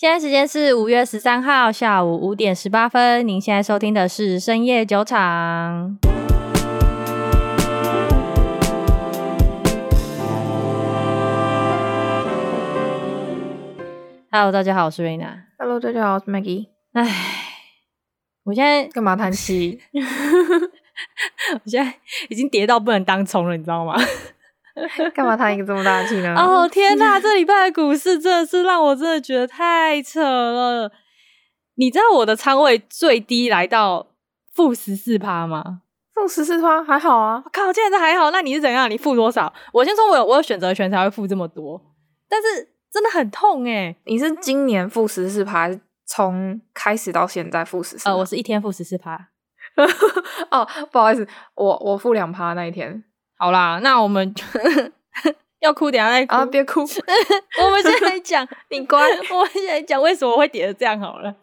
现在时间是五月十三号下午五点十八分。您现在收听的是深夜酒场。Hello，大家好，我是瑞娜。Hello，大家好，我是 Maggie。唉，我现在干嘛叹气？我现在已经跌到不能当冲了，你知道吗？干嘛叹一个这么大气呢？哦天哪，这礼拜的股市真的是让我真的觉得太扯了。你知道我的仓位最低来到负十四趴吗？负十四趴还好啊。我靠，现在这还好？那你是怎样？你负多少？我先说我有我有选择权才会负这么多，但是真的很痛诶。你是今年负十四趴，从开始到现在负十四？呃，我是一天负十四趴。哦，不好意思，我我负两趴那一天。好啦，那我们 要哭，等下再哭啊！别哭 我们现在讲，你乖，我们现在讲为什么会跌得这样好了。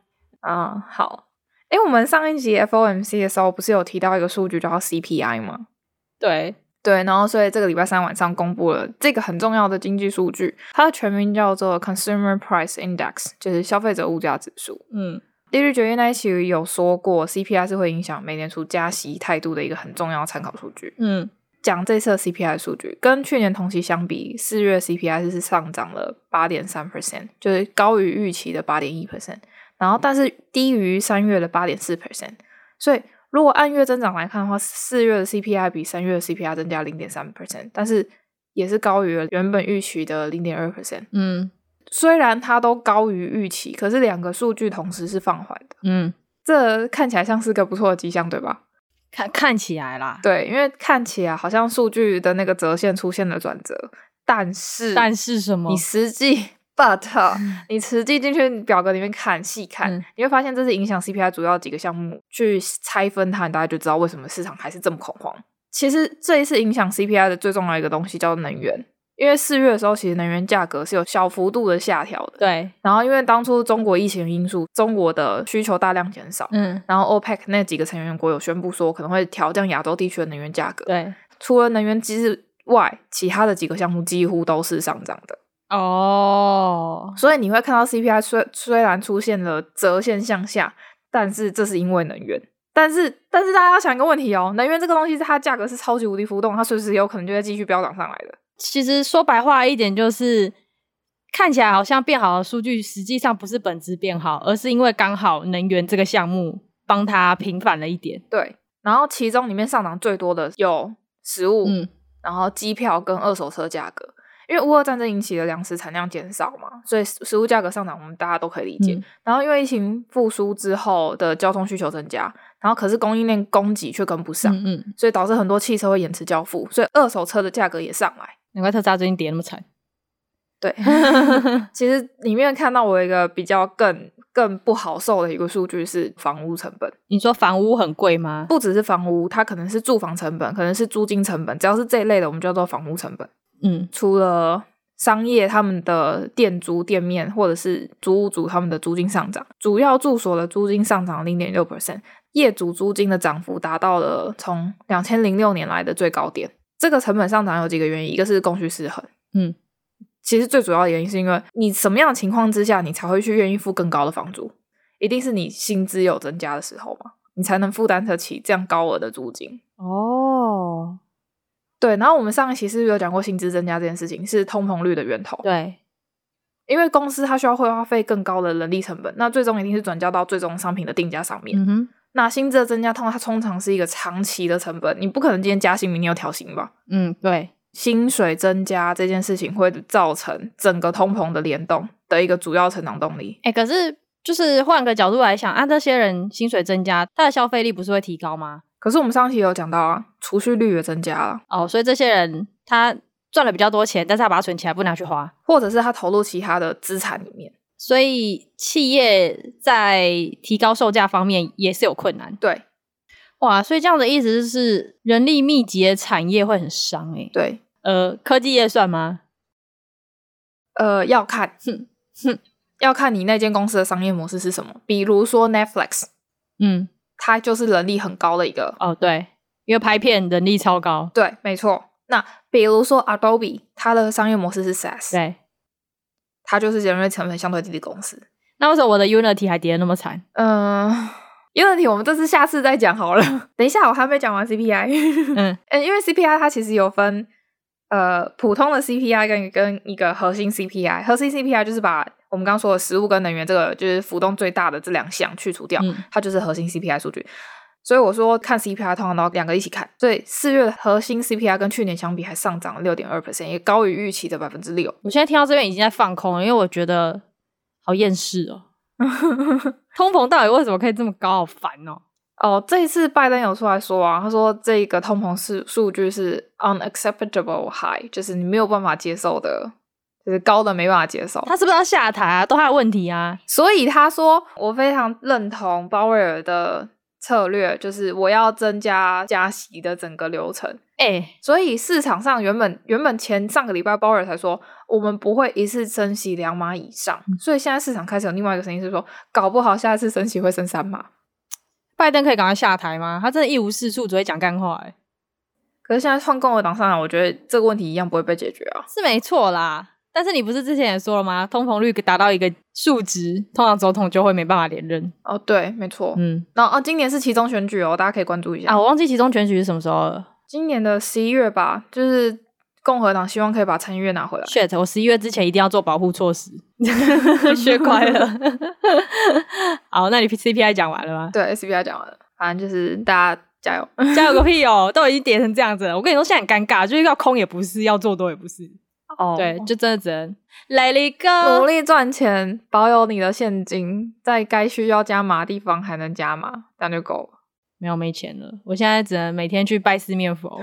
嗯，好。诶、欸，我们上一集 FOMC 的时候不是有提到一个数据叫 CPI 吗？对对，然后所以这个礼拜三晚上公布了这个很重要的经济数据，它的全名叫做 Consumer Price Index，就是消费者物价指数。嗯，利率决议那一期有说过，CPI 是会影响美联储加息态度的一个很重要参考数据。嗯。讲这次的 CPI 数据，跟去年同期相比，四月 CPI 是上涨了八点三 percent，就是高于预期的八点一 percent，然后但是低于三月的八点四 percent。所以如果按月增长来看的话，四月的 CPI 比三月的 CPI 增加零点三 percent，但是也是高于了原本预期的零点二 percent。嗯，虽然它都高于预期，可是两个数据同时是放缓的。嗯，这看起来像是个不错的迹象，对吧？看看起来啦，对，因为看起来好像数据的那个折线出现了转折，但是但是什么？你实际 but、嗯、你实际进去表格里面看细看，嗯、你会发现这是影响 CPI 主要几个项目，去拆分它，大家就知道为什么市场还是这么恐慌。其实这一次影响 CPI 的最重要一个东西叫做能源。因为四月的时候，其实能源价格是有小幅度的下调的。对。然后，因为当初中国疫情因素，中国的需求大量减少。嗯。然后，OPEC 那几个成员国有宣布说，可能会调降亚洲地区的能源价格。对。除了能源机制外，其他的几个项目几乎都是上涨的。哦。所以你会看到 CPI 虽虽然出现了折线向下，但是这是因为能源。但是，但是大家要想一个问题哦，能源这个东西，它价格是超级无敌浮动，它随时有可能就会继续飙涨上来的。其实说白话一点，就是看起来好像变好的数据，实际上不是本质变好，而是因为刚好能源这个项目帮它平反了一点。对，然后其中里面上涨最多的有食物，嗯，然后机票跟二手车价格，因为乌俄战争引起的粮食产量减少嘛，所以食物价格上涨，我们大家都可以理解。嗯，然后因为疫情复苏之后的交通需求增加，然后可是供应链供给却跟不上，嗯，嗯，所以导致很多汽车会延迟交付，所以二手车的价格也上来。难怪特斯拉最近跌那么惨。对，其实里面看到我一个比较更更不好受的一个数据是房屋成本。你说房屋很贵吗？不只是房屋，它可能是住房成本，可能是租金成本，只要是这一类的，我们叫做房屋成本。嗯，除了商业他们的店租店面或者是租屋主他们的租金上涨，主要住所的租金上涨零点六 percent，业主租金的涨幅达到了从两千零六年来的最高点。这个成本上涨有几个原因，一个是供需失衡，嗯，其实最主要的原因是因为你什么样的情况之下，你才会去愿意付更高的房租？一定是你薪资有增加的时候嘛，你才能负担得起这样高额的租金。哦，对，然后我们上一期是不是有讲过薪资增加这件事情是通膨率的源头？对，因为公司它需要会花费更高的人力成本，那最终一定是转嫁到最终商品的定价上面。嗯哼。那薪资的增加，通它通常是一个长期的成本，你不可能今天加薪，明天又调薪吧？嗯，对，薪水增加这件事情会造成整个通膨的联动的一个主要成长动力。哎、欸，可是就是换个角度来想，啊，这些人薪水增加，他的消费力不是会提高吗？可是我们上期有讲到啊，储蓄率也增加了哦，所以这些人他赚了比较多钱，但是他把它存起来不拿去花，或者是他投入其他的资产里面。所以企业在提高售价方面也是有困难。对，哇，所以这样的意思就是人力密集的产业会很伤诶。对，呃，科技业算吗？呃，要看，哼哼，要看你那间公司的商业模式是什么。比如说 Netflix，嗯，它就是人力很高的一个。哦，对，因为拍片人力超高。对，没错。那比如说 Adobe，它的商业模式是 SaaS。对。它就是人力成本相对低的公司，那为什么我的 Unity 还跌得那么惨？嗯、呃、，Unity 我们这次下次再讲好了。等一下，我还没讲完 CPI。嗯，因为 CPI 它其实有分呃普通的 CPI 跟跟一个核心 CPI。核心 CPI 就是把我们刚刚说的食物跟能源这个就是浮动最大的这两项去除掉，嗯、它就是核心 CPI 数据。所以我说看 CPI 通常都两个一起看。所以四月的核心 CPI 跟去年相比还上涨了六点二 percent，也高于预期的百分之六。我现在听到这边已经在放空了，因为我觉得好厌世哦。通膨到底为什么可以这么高？好烦哦。哦，这一次拜登有出来说啊，他说这个通膨是数据是 unacceptable high，就是你没有办法接受的，就是高的没办法接受。他是不是要下台啊？都还有问题啊。所以他说，我非常认同鲍威尔的。策略就是我要增加加息的整个流程，哎、欸，所以市场上原本原本前上个礼拜鲍尔才说我们不会一次升息两码以上，嗯，所以现在市场开始有另外一个声音是说，搞不好下一次升息会升三码。拜登可以赶快下台吗？他真的一无是处，只会讲干话。哎，可是现在换共和党上来，我觉得这个问题一样不会被解决啊，是没错啦。但是你不是之前也说了吗？通膨率达到一个数值，通常总统就会没办法连任。哦，对，没错。嗯，然后哦，今年是其中选举哦，大家可以关注一下。啊，我忘记其中选举是什么时候了。今年的十一月吧，就是共和党希望可以把参议院拿回来。Shit，我十一月之前一定要做保护措施。学乖了。好，那你 CPI 讲完了吗？对，CPI 讲完了。反正就是大家加油，加油个屁哦！都已经跌成这样子了，我跟你说现在很尴尬，就是要空也不是，要做多也不是。哦、oh，对，就真的只能 let it go，努力赚钱，保有你的现金，在该需要加码的地方还能加码，这样就够了。没有没钱了，我现在只能每天去拜四面佛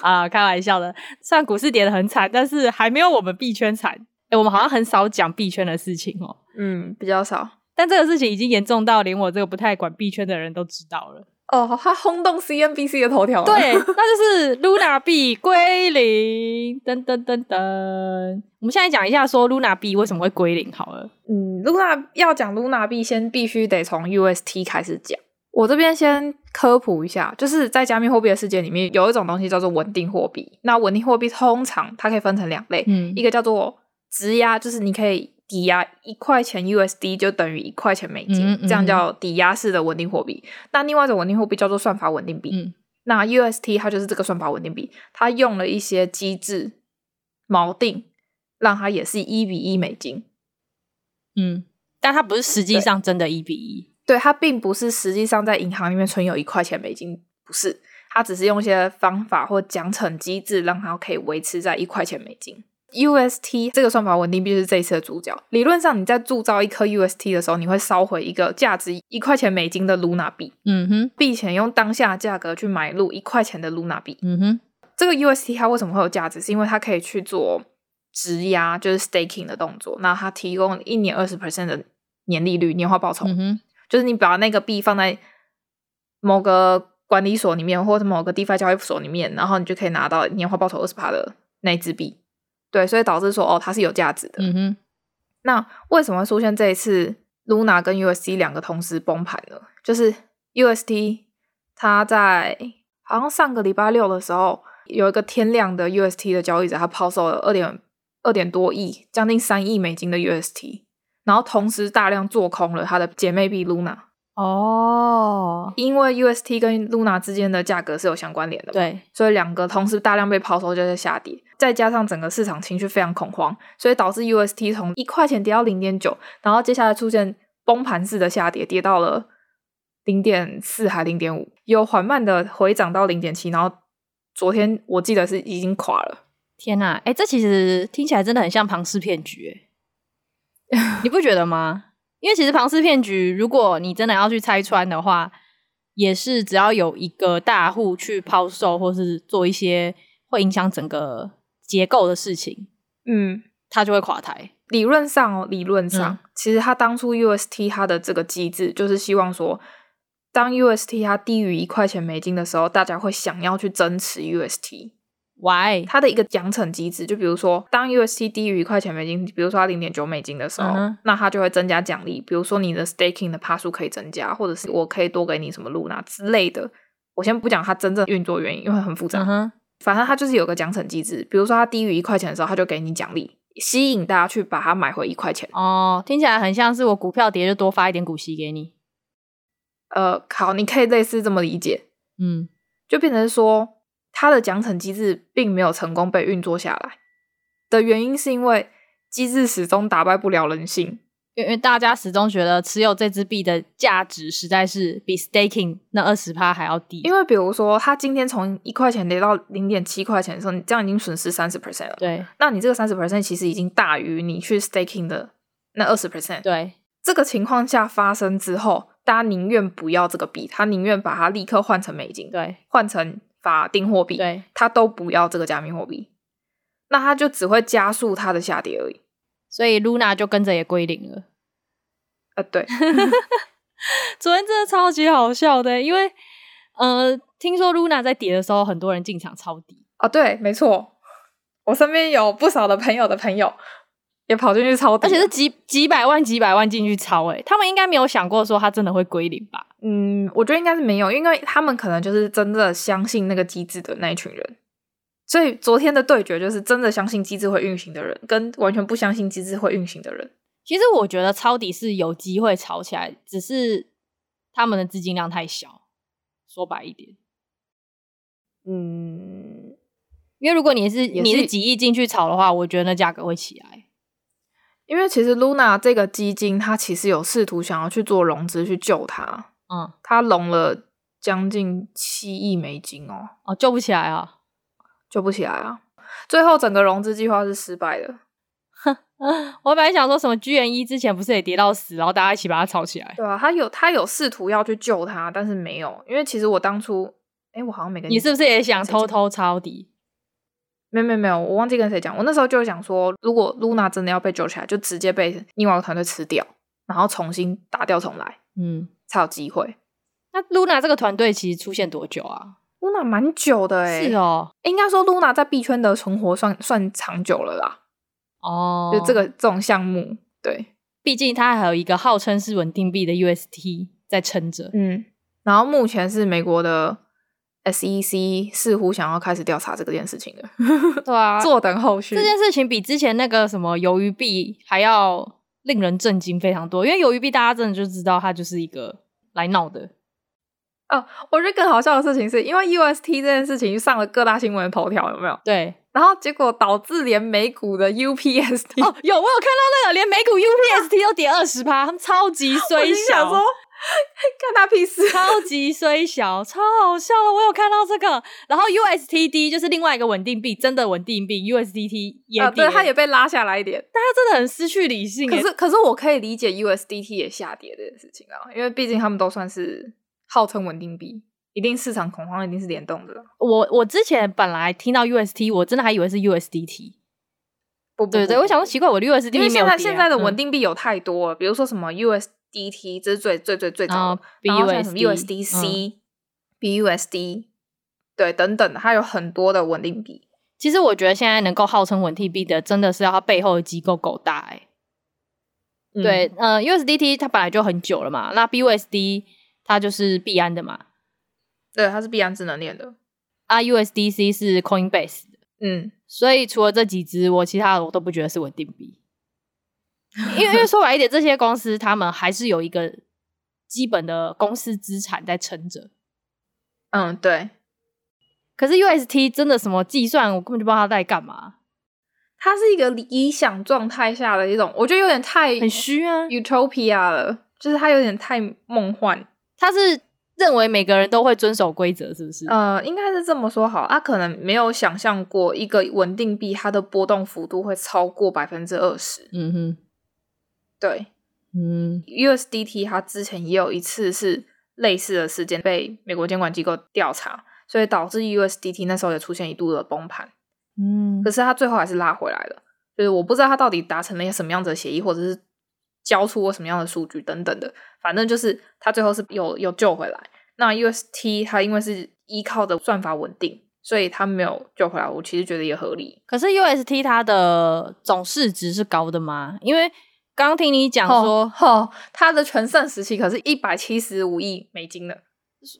啊，开玩笑的。虽然股市跌得很惨，但是还没有我们币圈惨。哎，我们好像很少讲币圈的事情哦。嗯，比较少。但这个事情已经严重到连我这个不太管币圈的人都知道了。哦，它轰动 CNBC 的头条。对，那就是 Luna 币归零，噔噔噔噔。我们现在讲一下，说 Luna 币为什么会归零好了。嗯，Luna 要讲 Luna 币，先必须得从 UST 开始讲。我这边先科普一下，就是在加密货币的世界里面，有一种东西叫做稳定货币。那稳定货币通常它可以分成两类，嗯，一个叫做质押，就是你可以。抵押一块钱 USD 就等于一块钱美金，嗯嗯，这样叫抵押式的稳定货币。那另外一种稳定货币叫做算法稳定币，嗯。那 UST 它就是这个算法稳定币，它用了一些机制锚定，让它也是一比一美金。嗯，但它不是实际上真的一比一。对，它并不是实际上在银行里面存有一块钱美金，不是，它只是用一些方法或奖惩机制，让它可以维持在一块钱美金。UST 这个算法稳定币是这一次的主角。理论上，你在铸造一颗 UST 的时候，你会烧毁一个价值一块钱美金的 Luna 币。嗯哼，并且用当下价格去买入一块钱的 Luna 币。嗯哼，这个 UST 它为什么会有价值？是因为它可以去做质押，就是 staking 的动作。那它提供一年二十 percent 的年利率，年化报酬。嗯哼，就是你把那个币放在某个管理所里面，或者某个 DeFi 交易所里面，然后你就可以拿到年化报酬二十趴的那支币。对，所以导致说哦，它是有价值的。嗯哼。那为什么会出现这一次 Luna 跟 UST 两个同时崩盘呢？就是 UST 它在好像上个礼拜六的时候，有一个天量的 UST 的交易者，他抛售了二点二点多亿，将近三亿美金的 UST，然后同时大量做空了他的姐妹币 Luna。哦，因为 UST 跟 Luna 之间的价格是有相关联的，对，所以两个同时大量被抛售，就在下跌，再加上整个市场情绪非常恐慌，所以导致 UST 从一块钱跌到零点九，然后接下来出现崩盘式的下跌，跌到了零点四还零点五，有缓慢的回涨到零点七，然后昨天我记得是已经垮了。天哪，哎，这其实听起来真的很像庞氏骗局，你不觉得吗？因为其实庞氏骗局，如果你真的要去拆穿的话，也是只要有一个大户去抛售，或是做一些会影响整个结构的事情，嗯，它就会垮台。理论上哦，理论上，嗯，其实它当初 UST 它的这个机制，就是希望说，当 UST 它低于一块钱美金的时候，大家会想要去增持 UST。Why？它的一个奖惩机制，就比如说，当 UST 低于一块钱美金，比如说它零点九美金的时候，uh-huh. 那它就会增加奖励，比如说你的 staking 的帕数可以增加，或者是我可以多给你什么 Luna 之类的。我先不讲它真正运作原因，因为很复杂。Uh-huh. 反正它就是有个奖惩机制，比如说它低于一块钱的时候，它就给你奖励吸引大家去把它买回一块钱。哦，听起来很像是我股票跌就多发一点股息给你。呃，好，你可以类似这么理解。嗯，就变成说，它的奖惩机制并没有成功被运作下来的原因，是因为机制始终打败不了人性。因为大家始终觉得持有这支币的价值实在是比 staking 那二十趴还要低。因为比如说，它今天从一块钱跌到零点七块钱的时候，你这样已经损失三十 percent 了。对，那你这个三十 percent 其实已经大于你去 staking 的那二十 percent。对，这个情况下发生之后，大家宁愿不要这个币，他宁愿把它立刻换成美金，对，换成法定货币，对，他都不要这个加密货币，那它就只会加速它的下跌而已。所以 Luna 就跟着也归零了。呃，对，昨天真的超级好笑的，因为呃，听说 Luna 在跌的时候，很多人进场抄底。哦，对，没错，我身边有不少的朋友的朋友也跑进去抄底，而且是几几百万、几百万进去抄，诶，他们应该没有想过说他真的会归零吧？嗯，我觉得应该是没有，因为他们可能就是真的相信那个机制的那一群人，所以昨天的对决就是真的相信机制会运行的人，跟完全不相信机制会运行的人。其实我觉得抄底是有机会炒起来，只是他们的资金量太小。说白一点，嗯，因为如果你是，是你是几亿进去炒的话，我觉得那价格会起来。因为其实 Luna 这个基金，它其实有试图想要去做融资去救它。嗯，它融了将近七亿美金哦。哦，救不起来啊，救不起来啊！最后整个融资计划是失败的。我本来想说什么居然一之前不是也跌到死，然后大家一起把它炒起来。对啊，他有他有试图要去救他，但是没有，因为其实我当初，哎，我好像没跟你。你是不是也想偷偷抄底？没有没有没有，我忘记跟谁讲。我那时候就想说，如果 Luna 真的要被救起来，就直接被另外一个团队吃掉，然后重新打掉重来，嗯，才有机会。那 Luna 这个团队其实出现多久啊？Luna 蛮久的哎，是哦，应该说 Luna 在币圈的存活算算长久了啦。哦，就这个这种项目，对，毕竟它还有一个号称是稳定币的 UST 在撑着，嗯，然后目前是美国的 SEC 似乎想要开始调查这个件事情了，对啊，坐等后续。这件事情比之前那个什么鱿鱼币还要令人震惊非常多，因为鱿鱼币大家真的就知道它就是一个来闹的。哦，我觉得更好笑的事情是因为 UST 这件事情上了各大新闻头条，有没有？对。然后结果导致连美股的 UPST 哦，有我有看到那个，连美股 UPST 都跌二十趴，他们超级 衰小。说看他屁事，超级衰小，超好笑的。我有看到这个，然后 USTD 就是另外一个稳定币，真的稳定币 USDT 也对，它也被拉下来一点。大家真的很失去理性。可是，可是我可以理解 USDT 也下跌这件事情啊，因为毕竟他们都算是号称稳定币。一定市场恐慌，一定是联动的。我我之前本来听到 UST，我真的还以为是 USDT。不，不，不，对对，我想说奇怪，我的 USDT 因为现在、啊、现在的稳嗯、定币有太多了，比如说什么 USDT，这是最最最最早的，然后像什么 USDC、嗯、BUSD，对，等等，它有很多的稳定币。其实我觉得现在能够号称稳定币的，真的是要它背后的机构够大哎、欸。对，呃，USDT 它本来就很久了嘛，那 BUSD 它就是币安的嘛。对，它是币安智能链的，啊，USDC 是 Coinbase 的，嗯，所以除了这几只，我其他的我都不觉得是稳定币，因为因为说白一点，这些公司他们还是有一个基本的公司资产在撑着，嗯，对。可是 UST 真的什么计算，我根本就不知道它在干嘛，它是一个理想状态下的一种，我觉得有点太很虚啊，Utopia 了，就是它有点太梦幻，它是。认为每个人都会遵守规则，是不是？呃，应该是这么说好。他可能没有想象过一个稳定币，它的波动幅度会超过百分之二十。嗯哼，对，嗯，USDT 它之前也有一次是类似的事件被美国监管机构调查，所以导致 USDT 那时候也出现一度的崩盘。嗯，可是它最后还是拉回来了。就是我不知道他到底达成了一些什么样子的协议，或者是。交出过什么样的数据等等的，反正就是他最后是有有救回来。那 UST 它因为是依靠的算法稳定，所以它没有救回来。我其实觉得也合理。可是 UST 它的总市值是高的吗？因为刚刚听你讲说，哦，它的全盛时期可是一百七十五亿美金的，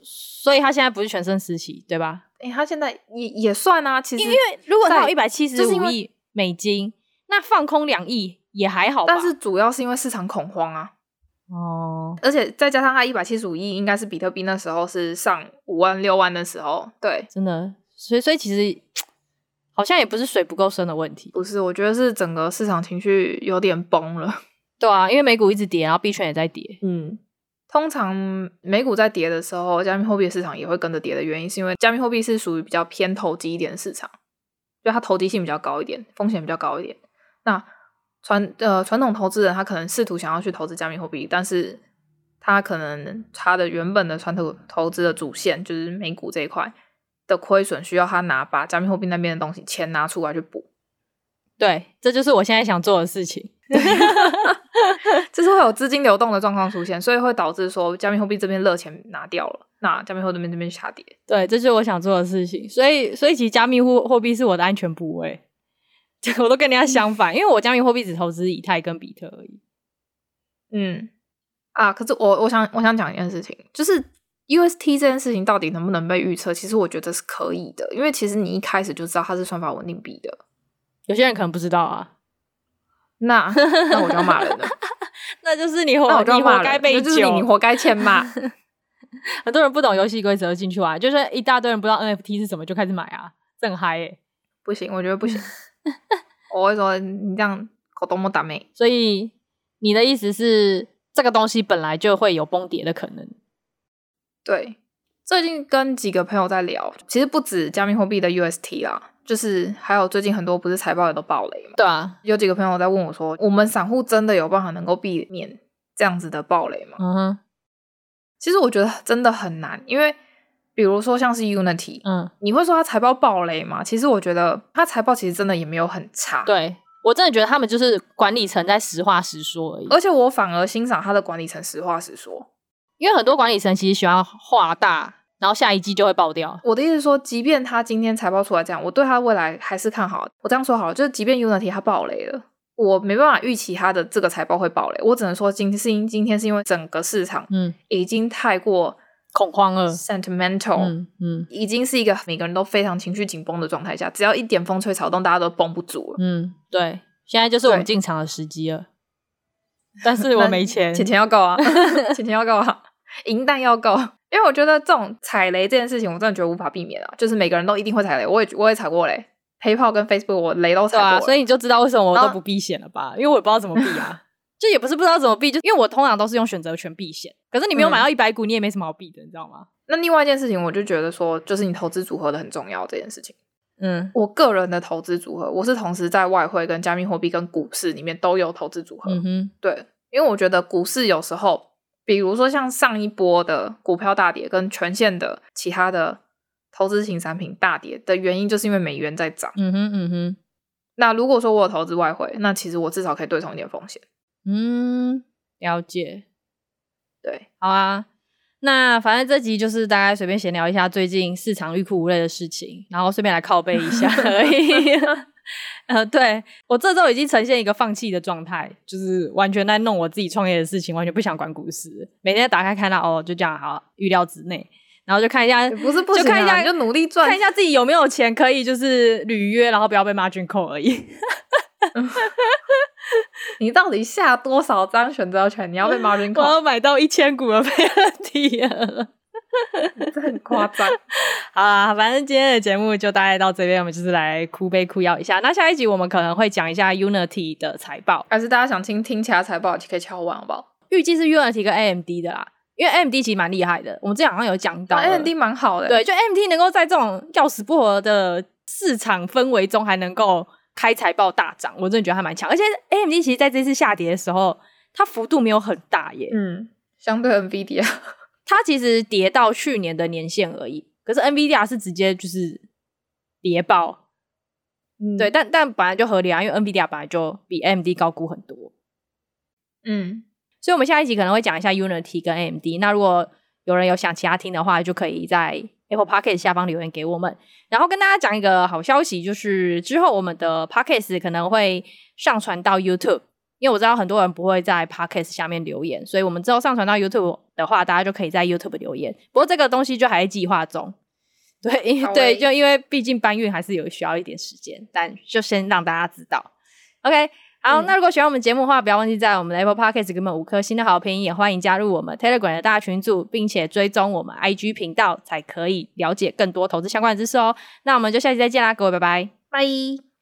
所以它现在不是全盛时期，对吧？诶，它现在也也算啊。其实因为如果它有一百七十五亿美金。那那放空两亿也还好吧，但是主要是因为市场恐慌啊。哦，而且再加上它一百七十五亿，应该是比特币那时候是上五万六万的时候，对，真的，所以所以其实好像也不是水不够深的问题，不是，我觉得是整个市场情绪有点崩了，对啊，因为美股一直跌，然后币圈也在跌，嗯，通常美股在跌的时候，加密货币市场也会跟着跌的原因，是因为加密货币是属于比较偏投机一点的市场，就它投机性比较高一点，风险比较高一点，那。传呃传统投资人他可能试图想要去投资加密货币，但是他可能他的原本的传统投资的主线就是美股这一块的亏损，需要他拿把加密货币那边的东西钱拿出来去补。对，这就是我现在想做的事情，就是会有资金流动的状况出现，所以会导致说加密货币这边热钱拿掉了，那加密货币这边这边下跌。对，这就是我想做的事情，所以所以其实加密货货币是我的安全部位。我都跟人家相反，因为我加密货币只投资以太跟比特而已。嗯，啊，可是我我想我想讲一件事情，就是 UST 这件事情到底能不能被预测？其实我觉得是可以的，因为其实你一开始就知道它是算法稳定币的。有些人可能不知道啊，那那我就要骂人了，那就是你活你活该被就是你，你活该欠骂。很多人不懂游戏规则进去玩，就是一大堆人不知道 NFT 是什么就开始买啊，这很嗨欸。不行，我觉得不行。我会说你这样搞多么倒霉，所以你的意思是这个东西本来就会有崩跌的可能。对，最近跟几个朋友在聊，其实不止加密货币的 UST 啦，就是还有最近很多不是财报也都爆雷嘛。对啊，有几个朋友在问我说，我们散户真的有办法能够避免这样子的爆雷吗？嗯哼，其实我觉得真的很难，因为。比如说像是 Unity，嗯，你会说它财报爆雷吗？其实我觉得它财报其实真的也没有很差。对，我真的觉得他们就是管理层在实话实说而已。而且我反而欣赏他的管理层实话实说，因为很多管理层其实喜欢画大，然后下一季就会爆掉。我的意思是说，即便他今天财报出来这样，我对他未来还是看好。我这样说好了，就是即便 Unity 它爆雷了，我没办法预期它的这个财报会爆雷。我只能说今天是因今天是因为整个市场嗯已经太过。恐慌了，sentimental，嗯嗯，已经是一个每个人都非常情绪紧绷的状态下，只要一点风吹草动，大家都绷不住了。嗯，对，现在就是我们进场的时机了。但是我没钱，钱钱要够啊，钱钱要够啊，银弹要够。因为我觉得这种踩雷这件事情，我真的觉得无法避免啊，就是每个人都一定会踩雷。我也我也踩过雷，PayPal 跟 Facebook 我雷都踩过，啊，所以你就知道为什么我都不避险了吧？因为我也不知道怎么避啊。就也不是不知道怎么避，就因为我通常都是用选择权避险。可是你没有买到一百股，嗯，你也没什么好避的，你知道吗？那另外一件事情，我就觉得说，就是你投资组合的很重要这件事情。嗯，我个人的投资组合，我是同时在外汇、跟加密货币、跟股市里面都有投资组合。嗯哼，对，因为我觉得股市有时候，比如说像上一波的股票大跌，跟全线的其他的投资型产品大跌的原因，就是因为美元在涨。嗯哼，嗯哼。那如果说我有投资外汇，那其实我至少可以对冲一点风险。嗯，了解。对，好啊。那反正这集就是大概随便闲聊一下最近市场欲哭无泪的事情，然后顺便来靠背一下而已。呃，对，我这周已经呈现一个放弃的状态，就是完全在弄我自己创业的事情，完全不想管股市。每天打开看到哦，就这样好，预料之内。然后就看一下，不是不就看一下，就努力赚，看一下自己有没有钱可以就是履约，然后不要被 margin call 而已。你到底下多少张选择权？你要被 margin call？我要买到一千股的没问题了，这很夸张。好啦，反正今天的节目就大概到这边，我们就是来哭悲哭腰一下。那下一集我们可能会讲一下 Unity 的财报，还是大家想听听其他财报，可以敲完好不好？预计是 Unity 跟 AMD 的啦，因为 AMD 其实蛮厉害的，我们之前好像有讲到，AMD 蛮好的。对，就 AMD 能够在这种要死不活的市场氛围中，还能够。开财报大涨，我真的觉得还蛮强，而且 AMD 其实在这次下跌的时候，它幅度没有很大耶。嗯，相对 NVIDIA，它其实跌到去年的年限而已。可是 NVIDIA 是直接就是跌爆，嗯，对，但但本来就合理啊，因为 NVIDIA 本来就比 AMD 高估很多。嗯，所以我们下一集可能会讲一下 Unity 跟 AMD。那如果有人有想其他听的话，就可以在。Apple Podcast 下方留言给我们，然后跟大家讲一个好消息，就是之后我们的 Podcast 可能会上传到 YouTube，因为我知道很多人不会在 Podcast 下面留言，所以我们之后上传到 YouTube 的话，大家就可以在 YouTube 留言。不过这个东西就还在计划中，对因对，就因为毕竟搬运还是有需要一点时间，但就先让大家知道。OK，好，嗯、那如果喜欢我们节目的话，不要忘记在我们的 Apple Podcast 给我们五颗星的好评，也欢迎加入我们 Telegram 的大群组，并且追踪我们 IG 频道，才可以了解更多投资相关的知识哦。那我们就下期再见啦，各位，拜拜，拜。